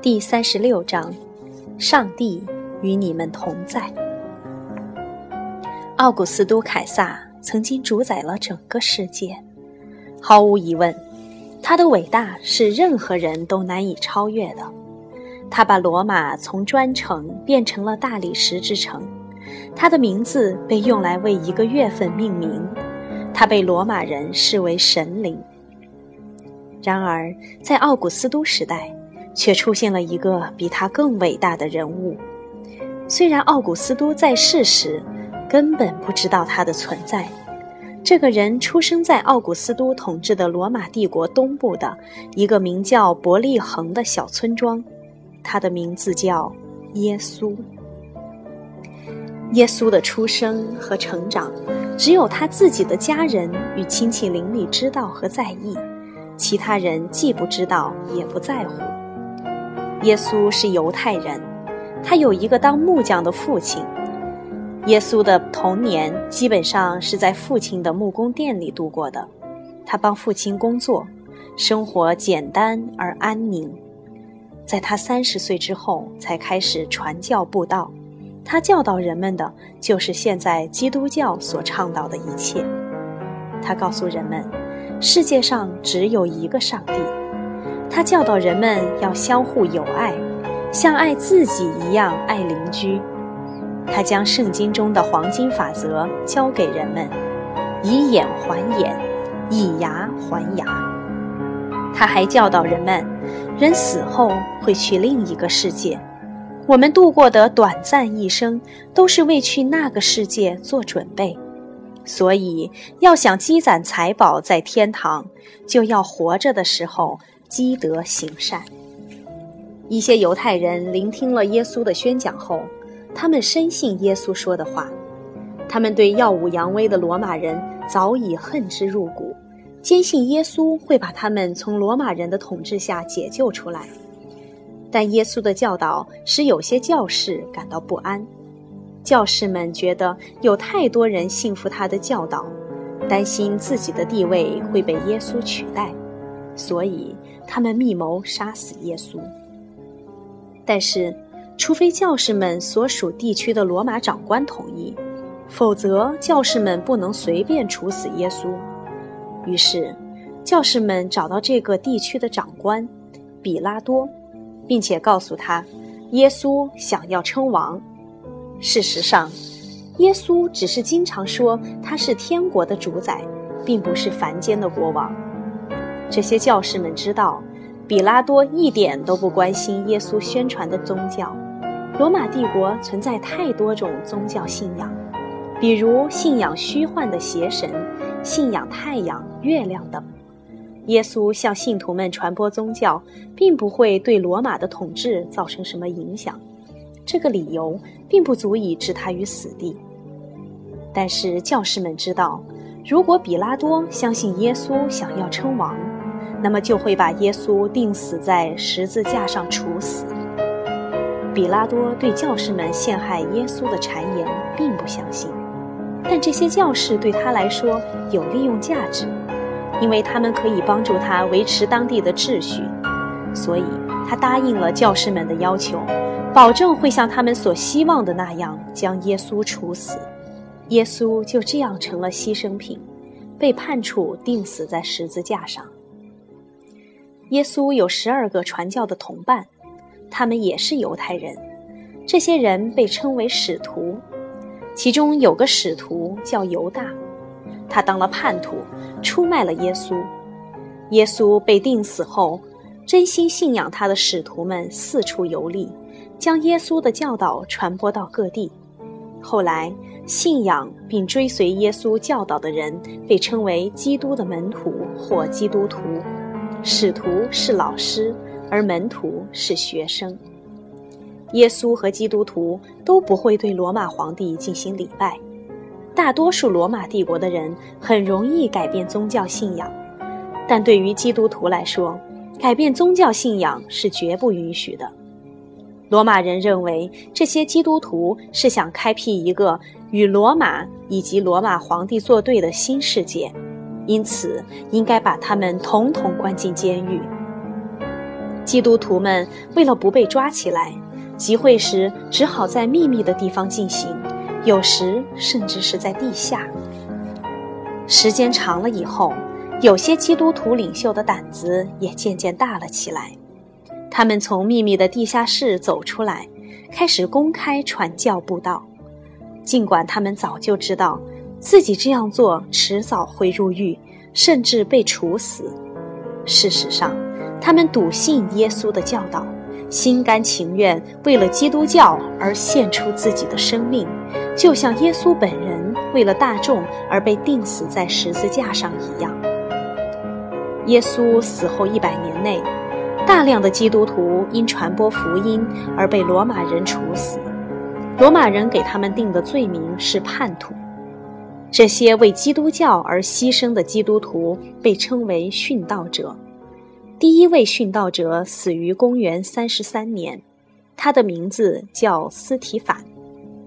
第三十六章：上帝与你们同在。奥古斯都·凯撒曾经主宰了整个世界，毫无疑问，他的伟大是任何人都难以超越的。他把罗马从砖城变成了大理石之城，他的名字被用来为一个月份命名，他被罗马人视为神灵。然而，在奥古斯都时代，却出现了一个比他更伟大的人物。虽然奥古斯都在世时根本不知道他的存在，这个人出生在奥古斯都统治的罗马帝国东部的一个名叫伯利恒的小村庄。他的名字叫耶稣。耶稣的出生和成长，只有他自己的家人与亲戚邻里知道和在意，其他人既不知道也不在乎。耶稣是犹太人，他有一个当木匠的父亲。耶稣的童年基本上是在父亲的木工店里度过的，他帮父亲工作，生活简单而安宁。在他三十岁之后，才开始传教布道。他教导人们的就是现在基督教所倡导的一切。他告诉人们，世界上只有一个上帝。他教导人们要相互友爱，像爱自己一样爱邻居。他将圣经中的黄金法则教给人们：以眼还眼，以牙还牙。他还教导人们，人死后会去另一个世界。我们度过的短暂一生，都是为去那个世界做准备。所以，要想积攒财宝在天堂，就要活着的时候积德行善。一些犹太人聆听了耶稣的宣讲后，他们深信耶稣说的话。他们对耀武扬威的罗马人早已恨之入骨。坚信耶稣会把他们从罗马人的统治下解救出来，但耶稣的教导使有些教士感到不安。教士们觉得有太多人信服他的教导，担心自己的地位会被耶稣取代，所以他们密谋杀死耶稣。但是，除非教士们所属地区的罗马长官同意，否则教士们不能随便处死耶稣。于是，教士们找到这个地区的长官比拉多，并且告诉他，耶稣想要称王。事实上，耶稣只是经常说他是天国的主宰，并不是凡间的国王。这些教士们知道，比拉多一点都不关心耶稣宣传的宗教。罗马帝国存在太多种宗教信仰。比如信仰虚幻的邪神，信仰太阳、月亮等。耶稣向信徒们传播宗教，并不会对罗马的统治造成什么影响。这个理由并不足以置他于死地。但是教士们知道，如果比拉多相信耶稣想要称王，那么就会把耶稣钉死在十字架上处死。比拉多对教士们陷害耶稣的谗言并不相信。但这些教士对他来说有利用价值，因为他们可以帮助他维持当地的秩序，所以他答应了教士们的要求，保证会像他们所希望的那样将耶稣处死。耶稣就这样成了牺牲品，被判处钉死在十字架上。耶稣有十二个传教的同伴，他们也是犹太人，这些人被称为使徒。其中有个使徒叫犹大，他当了叛徒，出卖了耶稣。耶稣被钉死后，真心信仰他的使徒们四处游历，将耶稣的教导传播到各地。后来，信仰并追随耶稣教导的人被称为基督的门徒或基督徒。使徒是老师，而门徒是学生。耶稣和基督徒都不会对罗马皇帝进行礼拜。大多数罗马帝国的人很容易改变宗教信仰，但对于基督徒来说，改变宗教信仰是绝不允许的。罗马人认为这些基督徒是想开辟一个与罗马以及罗马皇帝作对的新世界，因此应该把他们统统关进监狱。基督徒们为了不被抓起来，集会时只好在秘密的地方进行，有时甚至是在地下。时间长了以后，有些基督徒领袖的胆子也渐渐大了起来，他们从秘密的地下室走出来，开始公开传教布道，尽管他们早就知道自己这样做迟早会入狱，甚至被处死。事实上，他们笃信耶稣的教导，心甘情愿为了基督教而献出自己的生命，就像耶稣本人为了大众而被钉死在十字架上一样。耶稣死后一百年内，大量的基督徒因传播福音而被罗马人处死，罗马人给他们定的罪名是叛徒。这些为基督教而牺牲的基督徒被称为殉道者。第一位殉道者死于公元三十三年，他的名字叫斯提凡，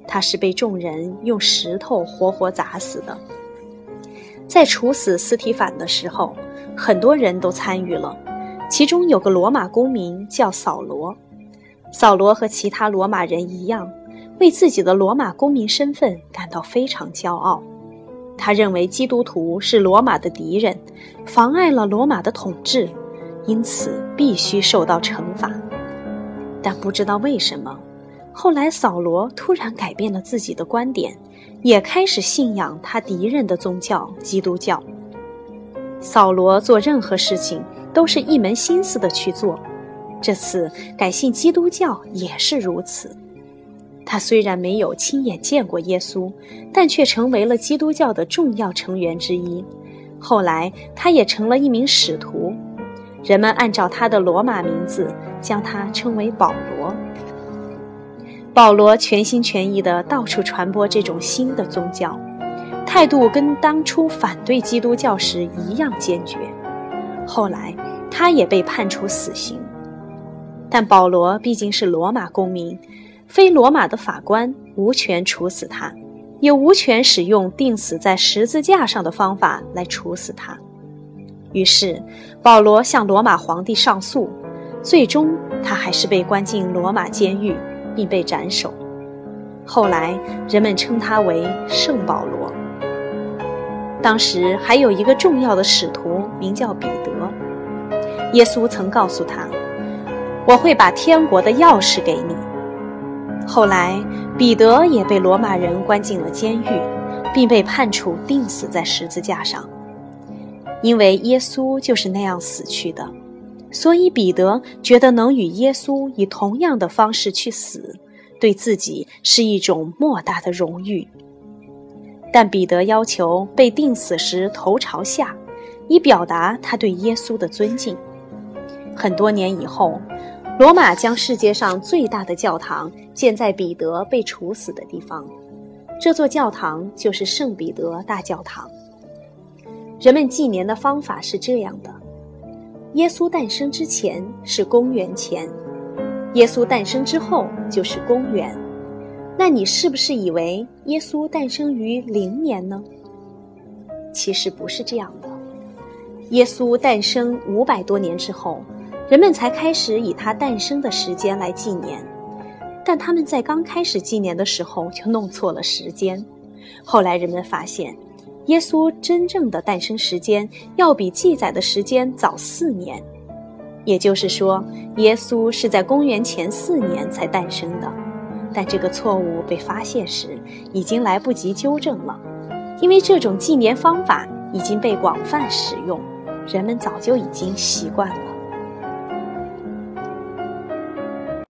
他是被众人用石头活活砸死的。在处死斯提凡的时候，很多人都参与了，其中有个罗马公民叫扫罗。扫罗和其他罗马人一样，为自己的罗马公民身份感到非常骄傲。他认为基督徒是罗马的敌人，妨碍了罗马的统治，因此必须受到惩罚。但不知道为什么，后来扫罗突然改变了自己的观点，也开始信仰他敌人的宗教——基督教。扫罗做任何事情都是一门心思的去做，这次改信基督教也是如此。他虽然没有亲眼见过耶稣，但却成为了基督教的重要成员之一。后来，他也成了一名使徒，人们按照他的罗马名字将他称为保罗。保罗全心全意地到处传播这种新的宗教，态度跟当初反对基督教时一样坚决。后来，他也被判处死刑，但保罗毕竟是罗马公民。非罗马的法官无权处死他，也无权使用钉死在十字架上的方法来处死他。于是，保罗向罗马皇帝上诉，最终他还是被关进罗马监狱，并被斩首。后来，人们称他为圣保罗。当时还有一个重要的使徒，名叫彼得。耶稣曾告诉他：“我会把天国的钥匙给你。”后来，彼得也被罗马人关进了监狱，并被判处钉死在十字架上。因为耶稣就是那样死去的，所以彼得觉得能与耶稣以同样的方式去死，对自己是一种莫大的荣誉。但彼得要求被钉死时头朝下，以表达他对耶稣的尊敬。很多年以后。罗马将世界上最大的教堂建在彼得被处死的地方，这座教堂就是圣彼得大教堂。人们纪年的方法是这样的：耶稣诞生之前是公元前，耶稣诞生之后就是公元。那你是不是以为耶稣诞生于零年呢？其实不是这样的，耶稣诞生五百多年之后。人们才开始以他诞生的时间来纪年，但他们在刚开始纪年的时候就弄错了时间。后来人们发现，耶稣真正的诞生时间要比记载的时间早四年，也就是说，耶稣是在公元前四年才诞生的。但这个错误被发现时，已经来不及纠正了，因为这种纪年方法已经被广泛使用，人们早就已经习惯了。